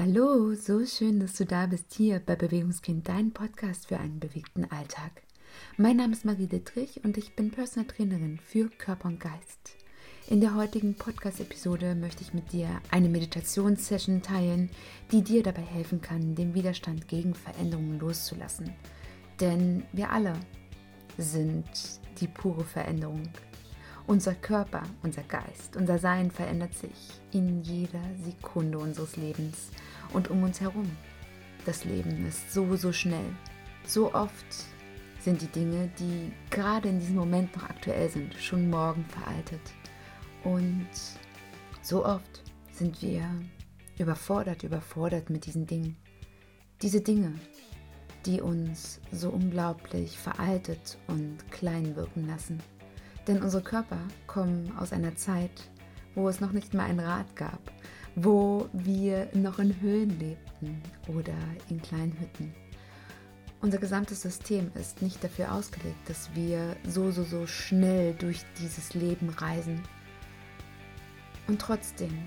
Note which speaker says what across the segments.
Speaker 1: Hallo, so schön, dass du da bist hier bei Bewegungskind, dein Podcast für einen bewegten Alltag. Mein Name ist Marie Dittrich und ich bin Personal Trainerin für Körper und Geist. In der heutigen Podcast-Episode möchte ich mit dir eine Meditationssession teilen, die dir dabei helfen kann, den Widerstand gegen Veränderungen loszulassen. Denn wir alle sind die pure Veränderung. Unser Körper, unser Geist, unser Sein verändert sich in jeder Sekunde unseres Lebens und um uns herum. Das Leben ist so, so schnell. So oft sind die Dinge, die gerade in diesem Moment noch aktuell sind, schon morgen veraltet. Und so oft sind wir überfordert, überfordert mit diesen Dingen. Diese Dinge, die uns so unglaublich veraltet und klein wirken lassen. Denn unsere Körper kommen aus einer Zeit, wo es noch nicht mal ein Rad gab, wo wir noch in Höhlen lebten oder in kleinen Hütten. Unser gesamtes System ist nicht dafür ausgelegt, dass wir so, so, so schnell durch dieses Leben reisen. Und trotzdem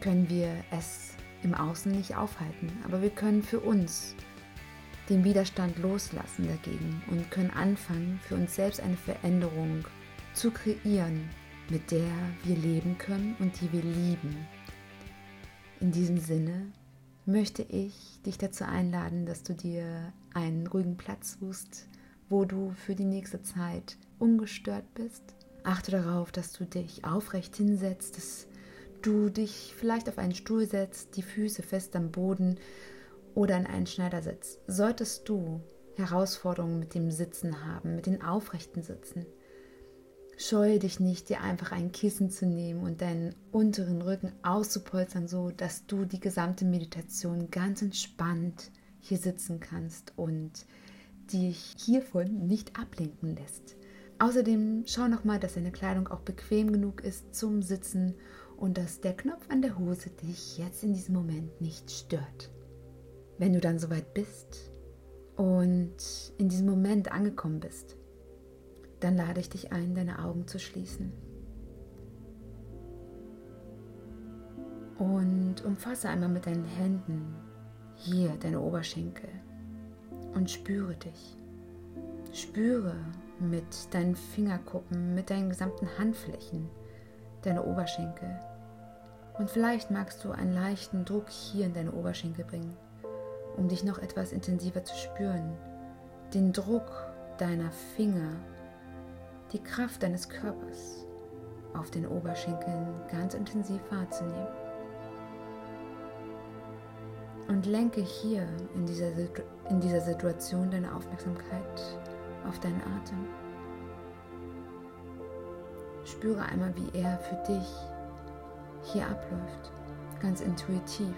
Speaker 1: können wir es im Außen nicht aufhalten, aber wir können für uns den Widerstand loslassen dagegen und können anfangen, für uns selbst eine Veränderung zu kreieren, mit der wir leben können und die wir lieben. In diesem Sinne möchte ich dich dazu einladen, dass du dir einen ruhigen Platz suchst, wo du für die nächste Zeit ungestört bist. Achte darauf, dass du dich aufrecht hinsetzt, dass du dich vielleicht auf einen Stuhl setzt, die Füße fest am Boden oder in einen Schneidersitz. Solltest du Herausforderungen mit dem Sitzen haben, mit den aufrechten Sitzen, Scheue dich nicht, dir einfach ein Kissen zu nehmen und deinen unteren Rücken auszupolstern, so dass du die gesamte Meditation ganz entspannt hier sitzen kannst und dich hiervon nicht ablenken lässt. Außerdem schau nochmal, dass deine Kleidung auch bequem genug ist zum Sitzen und dass der Knopf an der Hose dich jetzt in diesem Moment nicht stört. Wenn du dann soweit bist und in diesem Moment angekommen bist, dann lade ich dich ein, deine Augen zu schließen. Und umfasse einmal mit deinen Händen hier deine Oberschenkel und spüre dich. Spüre mit deinen Fingerkuppen, mit deinen gesamten Handflächen deine Oberschenkel. Und vielleicht magst du einen leichten Druck hier in deine Oberschenkel bringen, um dich noch etwas intensiver zu spüren. Den Druck deiner Finger die Kraft deines Körpers auf den Oberschenkeln ganz intensiv wahrzunehmen. Und lenke hier in dieser, in dieser Situation deine Aufmerksamkeit auf deinen Atem. Spüre einmal, wie er für dich hier abläuft, ganz intuitiv.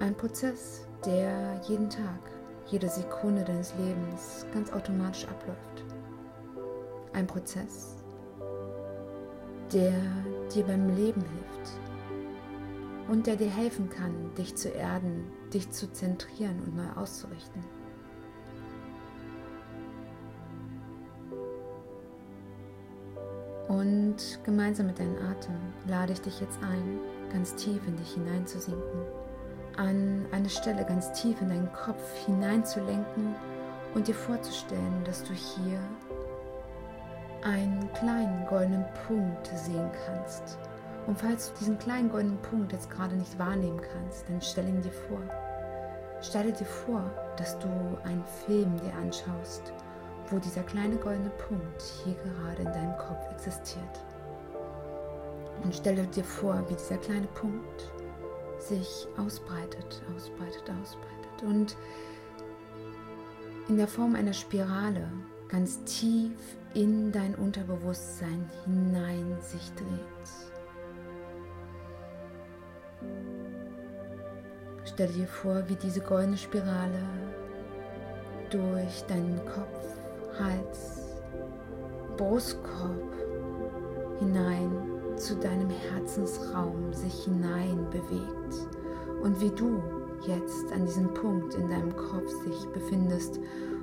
Speaker 1: Ein Prozess, der jeden Tag, jede Sekunde deines Lebens ganz automatisch abläuft. Ein Prozess, der dir beim Leben hilft und der dir helfen kann, dich zu erden, dich zu zentrieren und neu auszurichten. Und gemeinsam mit deinem Atem lade ich dich jetzt ein, ganz tief in dich hineinzusinken, an eine Stelle ganz tief in deinen Kopf hineinzulenken und dir vorzustellen, dass du hier einen kleinen goldenen Punkt sehen kannst. Und falls du diesen kleinen goldenen Punkt jetzt gerade nicht wahrnehmen kannst, dann stell ihn dir vor. Stelle dir vor, dass du einen Film dir anschaust, wo dieser kleine goldene Punkt hier gerade in deinem Kopf existiert. Und stelle dir vor, wie dieser kleine Punkt sich ausbreitet, ausbreitet, ausbreitet und in der Form einer Spirale ganz tief in dein Unterbewusstsein hinein sich dreht. Stell dir vor, wie diese goldene Spirale durch deinen Kopf, Hals, Brustkorb hinein zu deinem Herzensraum sich hinein bewegt und wie du jetzt an diesem Punkt in deinem Kopf sich befindest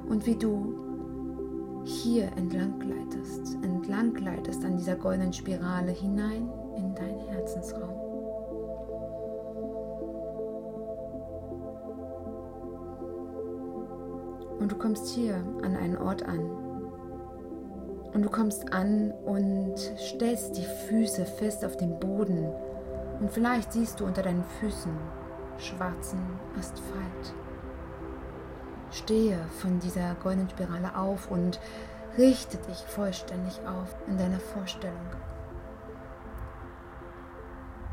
Speaker 1: und wie du hier entlang gleitest, entlang gleitest an dieser goldenen Spirale hinein in deinen Herzensraum. Und du kommst hier an einen Ort an. Und du kommst an und stellst die Füße fest auf den Boden. Und vielleicht siehst du unter deinen Füßen schwarzen Asphalt. Stehe von dieser goldenen Spirale auf und richte dich vollständig auf in deiner Vorstellung.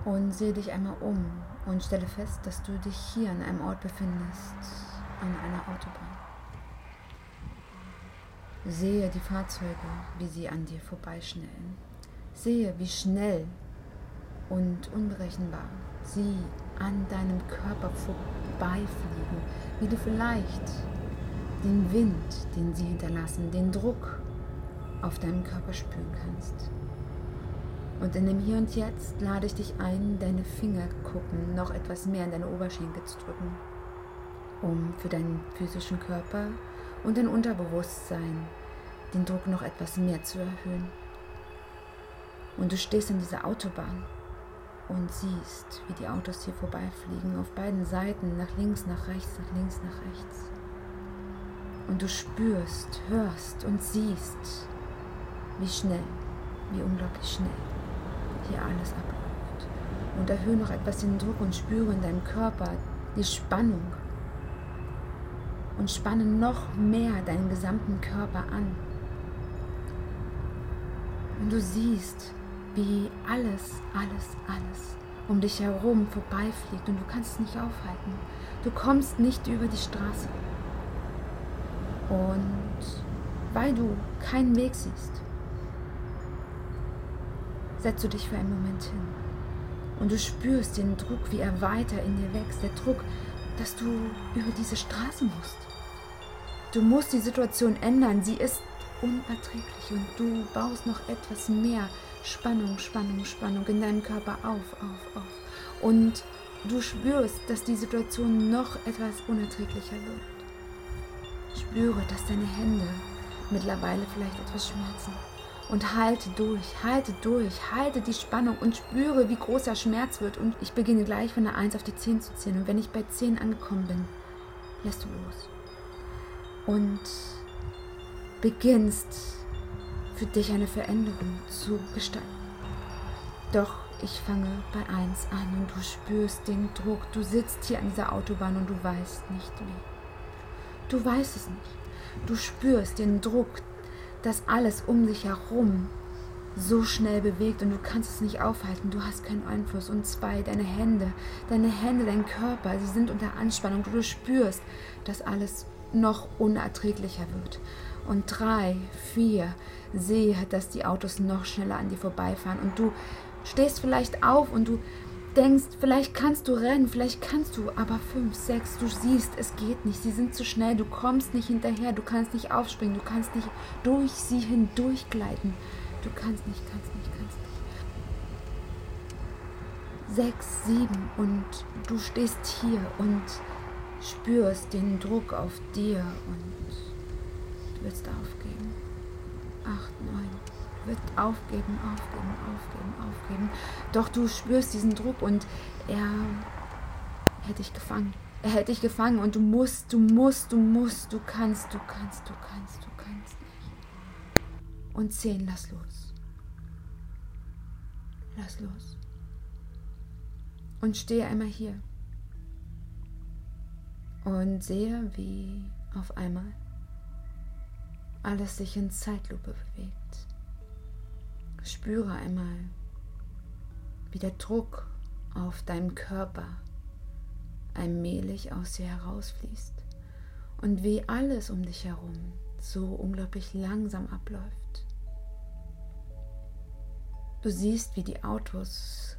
Speaker 1: Und sehe dich einmal um und stelle fest, dass du dich hier an einem Ort befindest, an einer Autobahn. Sehe die Fahrzeuge, wie sie an dir vorbeischnellen. Sehe, wie schnell und unberechenbar sie an deinem Körper vorbeifliegen, wie du vielleicht den Wind, den sie hinterlassen, den Druck auf deinem Körper spüren kannst. Und in dem Hier und Jetzt lade ich dich ein, deine Fingerkuppen noch etwas mehr in deine Oberschenkel zu drücken, um für deinen physischen Körper und dein Unterbewusstsein den Druck noch etwas mehr zu erhöhen. Und du stehst in dieser Autobahn und siehst, wie die Autos hier vorbeifliegen, auf beiden Seiten, nach links, nach rechts, nach links, nach rechts. Und du spürst, hörst und siehst, wie schnell, wie unglaublich schnell hier alles abläuft. Und erhöhe noch etwas den Druck und spüre in deinem Körper die Spannung. Und spanne noch mehr deinen gesamten Körper an. Und du siehst, wie alles, alles, alles um dich herum vorbeifliegt und du kannst es nicht aufhalten. Du kommst nicht über die Straße. Und weil du keinen Weg siehst, setzt du dich für einen Moment hin. Und du spürst den Druck, wie er weiter in dir wächst. Der Druck, dass du über diese Straße musst. Du musst die Situation ändern. Sie ist unerträglich und du baust noch etwas mehr Spannung, Spannung, Spannung in deinem Körper auf, auf, auf. Und du spürst, dass die Situation noch etwas unerträglicher wird. Spüre, dass deine Hände mittlerweile vielleicht etwas schmerzen. Und halte durch, halte durch, halte die Spannung und spüre, wie groß der Schmerz wird. Und ich beginne gleich von der 1 auf die 10 zu zählen. Und wenn ich bei 10 angekommen bin, lässt du los. Und beginnst für dich eine Veränderung zu gestalten. Doch ich fange bei 1 an und du spürst den Druck. Du sitzt hier an dieser Autobahn und du weißt nicht wie. Du weißt es nicht. Du spürst den Druck, dass alles um dich herum so schnell bewegt und du kannst es nicht aufhalten. Du hast keinen Einfluss. Und zwei, deine Hände, deine Hände, dein Körper, sie sind unter Anspannung. Du spürst, dass alles noch unerträglicher wird. Und drei, vier, sehe, dass die Autos noch schneller an dir vorbeifahren. Und du stehst vielleicht auf und du denkst, vielleicht kannst du rennen, vielleicht kannst du, aber fünf, sechs, du siehst, es geht nicht, sie sind zu schnell, du kommst nicht hinterher, du kannst nicht aufspringen, du kannst nicht durch sie hindurchgleiten. Du kannst nicht, kannst nicht, kannst nicht. Sechs, sieben und du stehst hier und spürst den Druck auf dir und du willst aufgeben. Acht, neun wird aufgeben, aufgeben, aufgeben, aufgeben. Doch du spürst diesen Druck und er hätte dich gefangen. Er hält dich gefangen und du musst, du musst, du musst, du kannst, du kannst, du kannst, du kannst nicht. Und zehn, lass los. Lass los. Und stehe einmal hier. Und sehe, wie auf einmal alles sich in Zeitlupe bewegt. Spüre einmal, wie der Druck auf deinem Körper allmählich aus dir herausfließt und wie alles um dich herum so unglaublich langsam abläuft. Du siehst, wie die Autos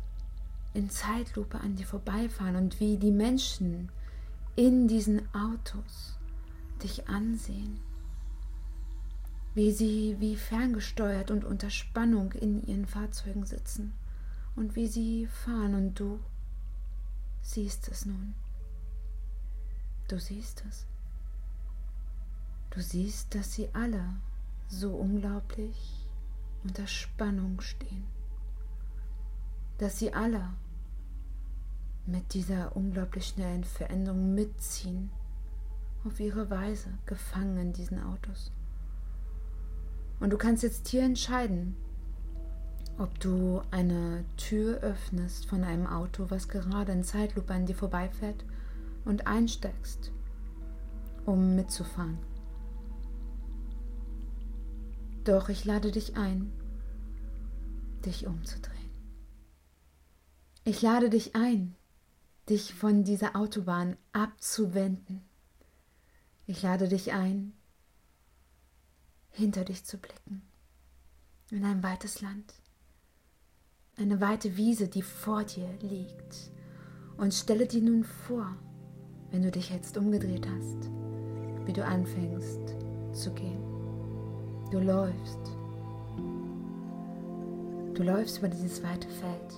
Speaker 1: in Zeitlupe an dir vorbeifahren und wie die Menschen in diesen Autos dich ansehen wie sie wie ferngesteuert und unter Spannung in ihren Fahrzeugen sitzen und wie sie fahren und du siehst es nun. Du siehst es. Du siehst, dass sie alle so unglaublich unter Spannung stehen, dass sie alle mit dieser unglaublich schnellen Veränderung mitziehen auf ihre Weise gefangen in diesen Autos. Und du kannst jetzt hier entscheiden, ob du eine Tür öffnest von einem Auto, was gerade in Zeitlupe an dir vorbeifährt und einsteigst, um mitzufahren. Doch ich lade dich ein, dich umzudrehen. Ich lade dich ein, dich von dieser Autobahn abzuwenden. Ich lade dich ein, hinter dich zu blicken, in ein weites Land, eine weite Wiese, die vor dir liegt. Und stelle dir nun vor, wenn du dich jetzt umgedreht hast, wie du anfängst zu gehen. Du läufst. Du läufst über dieses weite Feld,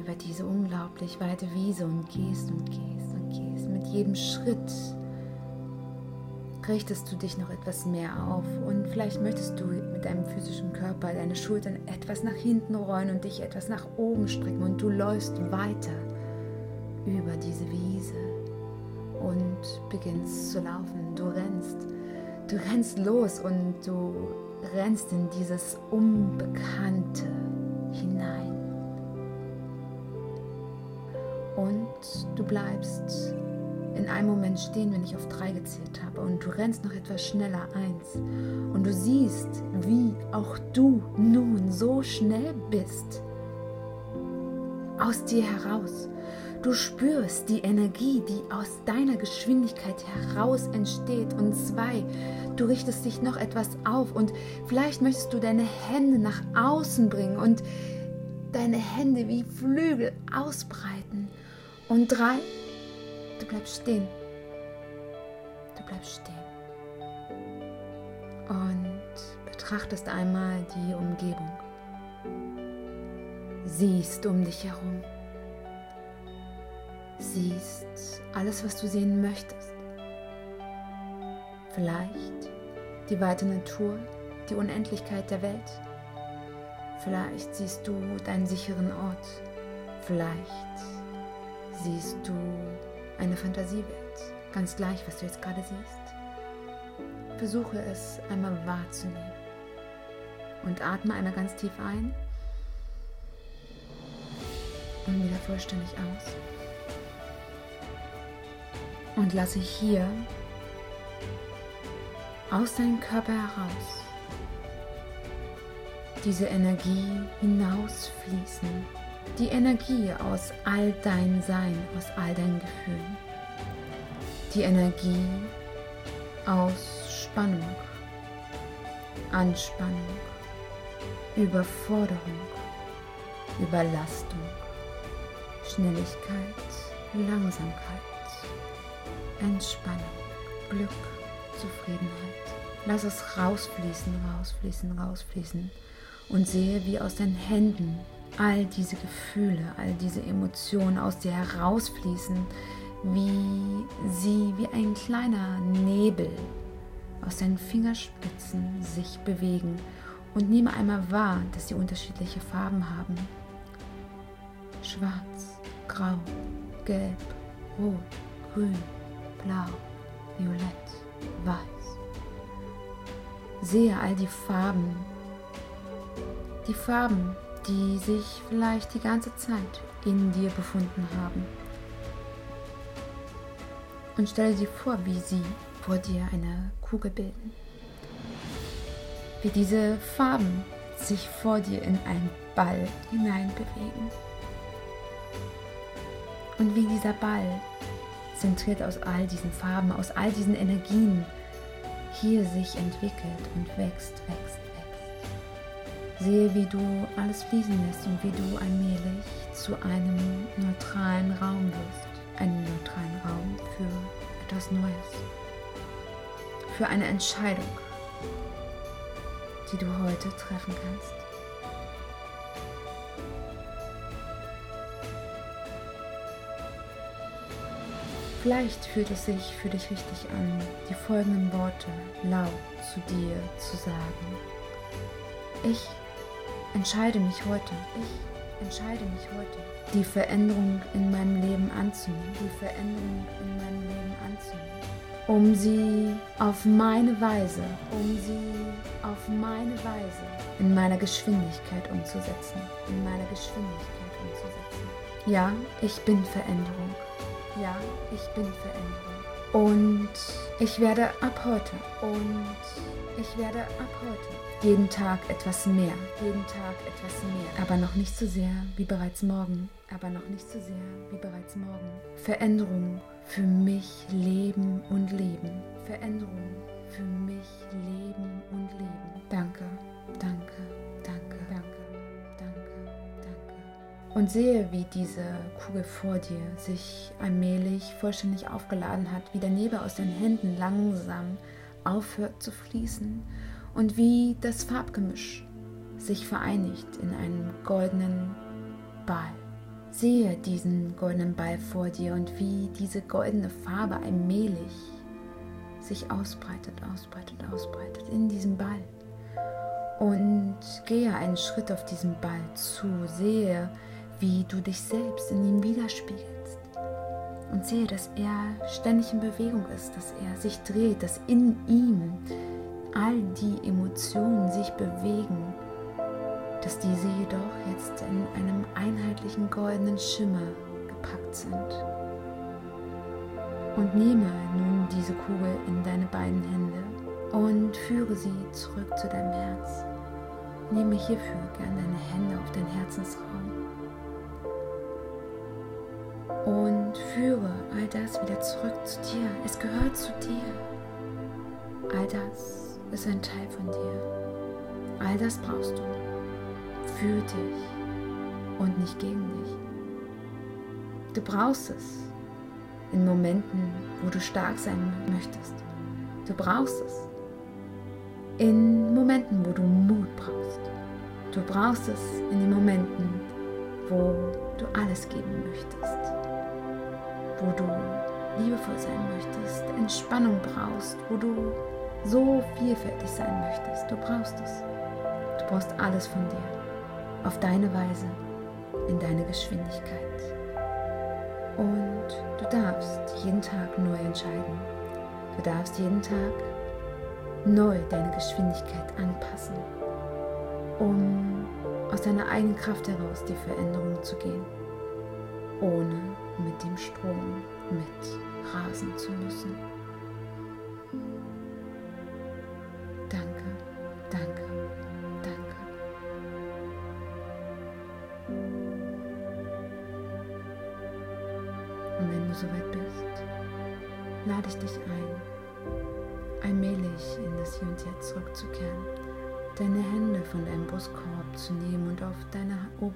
Speaker 1: über diese unglaublich weite Wiese und gehst und gehst und gehst. Mit jedem Schritt richtest du dich noch etwas mehr auf und vielleicht möchtest du mit deinem physischen Körper deine Schultern etwas nach hinten rollen und dich etwas nach oben strecken und du läufst weiter über diese Wiese und beginnst zu laufen. Du rennst, du rennst los und du rennst in dieses Unbekannte hinein. Und du bleibst in einem Moment stehen, wenn ich auf drei gezählt habe und du rennst noch etwas schneller eins und du siehst, wie auch du nun so schnell bist. Aus dir heraus. Du spürst die Energie, die aus deiner Geschwindigkeit heraus entsteht. Und zwei, du richtest dich noch etwas auf und vielleicht möchtest du deine Hände nach außen bringen und deine Hände wie Flügel ausbreiten. Und drei, Du bleibst stehen. Du bleibst stehen. Und betrachtest einmal die Umgebung. Siehst um dich herum. Siehst alles, was du sehen möchtest. Vielleicht die weite Natur, die Unendlichkeit der Welt. Vielleicht siehst du deinen sicheren Ort. Vielleicht siehst du eine Fantasiewelt. Ganz gleich, was du jetzt gerade siehst. Versuche es einmal wahrzunehmen. Und atme einmal ganz tief ein und wieder vollständig aus. Und lasse hier aus deinem Körper heraus diese Energie hinausfließen die Energie aus all dein Sein, aus all deinen Gefühlen. Die Energie aus Spannung, Anspannung, Überforderung, Überlastung, Schnelligkeit, Langsamkeit, Entspannung, Glück, Zufriedenheit. Lass es rausfließen, rausfließen, rausfließen und sehe, wie aus deinen Händen all diese Gefühle, all diese Emotionen aus dir herausfließen, wie sie wie ein kleiner Nebel aus deinen Fingerspitzen sich bewegen und nehme einmal wahr, dass sie unterschiedliche Farben haben. Schwarz, Grau, Gelb, Rot, Grün, Blau, Violett, Weiß. Sehe all die Farben, die Farben, die sich vielleicht die ganze Zeit in dir befunden haben. Und stelle dir vor, wie sie vor dir eine Kugel bilden. Wie diese Farben sich vor dir in einen Ball hineinbewegen. Und wie dieser Ball, zentriert aus all diesen Farben, aus all diesen Energien, hier sich entwickelt und wächst, wächst, Sehe, wie du alles fließen lässt und wie du allmählich zu einem neutralen Raum wirst. Einen neutralen Raum für etwas Neues. Für eine Entscheidung, die du heute treffen kannst. Vielleicht fühlt es sich für dich richtig an, die folgenden Worte laut zu dir zu sagen. Ich entscheide mich heute, ich entscheide mich heute, die Veränderung in meinem Leben anzunehmen, die Veränderung in meinem Leben anzunehmen, um sie auf meine Weise, um sie auf meine Weise in meiner Geschwindigkeit umzusetzen, in meiner Geschwindigkeit umzusetzen. Ja, ich bin Veränderung. Ja, ich bin Veränderung. Und ich werde ab heute und ich werde ab heute jeden Tag etwas mehr, jeden Tag etwas mehr, aber noch nicht so sehr wie bereits morgen, aber noch nicht so sehr wie bereits morgen. Veränderung für mich leben und leben. Veränderung für mich leben und leben. Danke, danke, danke, danke, danke, danke. Und sehe, wie diese Kugel vor dir sich allmählich vollständig aufgeladen hat, wie der Nebel aus den Händen langsam aufhört zu fließen und wie das Farbgemisch sich vereinigt in einem goldenen Ball. Sehe diesen goldenen Ball vor dir und wie diese goldene Farbe allmählich sich ausbreitet, ausbreitet, ausbreitet in diesem Ball. Und gehe einen Schritt auf diesen Ball zu, sehe, wie du dich selbst in ihm widerspiegelst und sehe, dass er ständig in Bewegung ist, dass er sich dreht, dass in ihm all die Emotionen sich bewegen, dass diese jedoch jetzt in einem einheitlichen goldenen Schimmer gepackt sind. Und nehme nun diese Kugel in deine beiden Hände und führe sie zurück zu deinem Herz. Nehme hierfür gern deine Hände auf dein Herzensraum und führe all das wieder zurück zu dir. Es gehört zu dir. All das ist ein Teil von dir. All das brauchst du für dich und nicht gegen dich. Du brauchst es in Momenten, wo du stark sein möchtest. Du brauchst es in Momenten, wo du Mut brauchst. Du brauchst es in den Momenten, wo du alles geben möchtest wo du liebevoll sein möchtest, Entspannung brauchst, wo du so vielfältig sein möchtest. Du brauchst es. Du brauchst alles von dir. Auf deine Weise, in deine Geschwindigkeit. Und du darfst jeden Tag neu entscheiden. Du darfst jeden Tag neu deine Geschwindigkeit anpassen, um aus deiner eigenen Kraft heraus die Veränderung zu gehen, ohne mit dem Strom mit rasen zu müssen.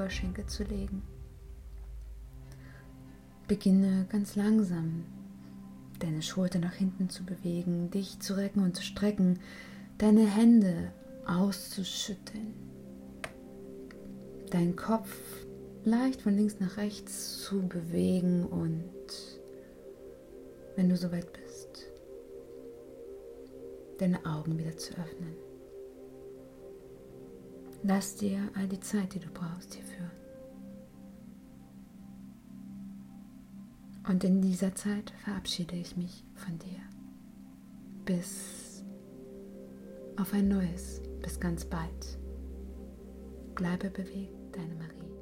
Speaker 1: Oberschenkel zu legen. Beginne ganz langsam deine Schulter nach hinten zu bewegen, dich zu recken und zu strecken, deine Hände auszuschütteln, deinen Kopf leicht von links nach rechts zu bewegen und wenn du soweit bist, deine Augen wieder zu öffnen. Lass dir all die Zeit, die du brauchst, hierfür. Und in dieser Zeit verabschiede ich mich von dir. Bis auf ein neues, bis ganz bald. Bleibe bewegt, deine Marie.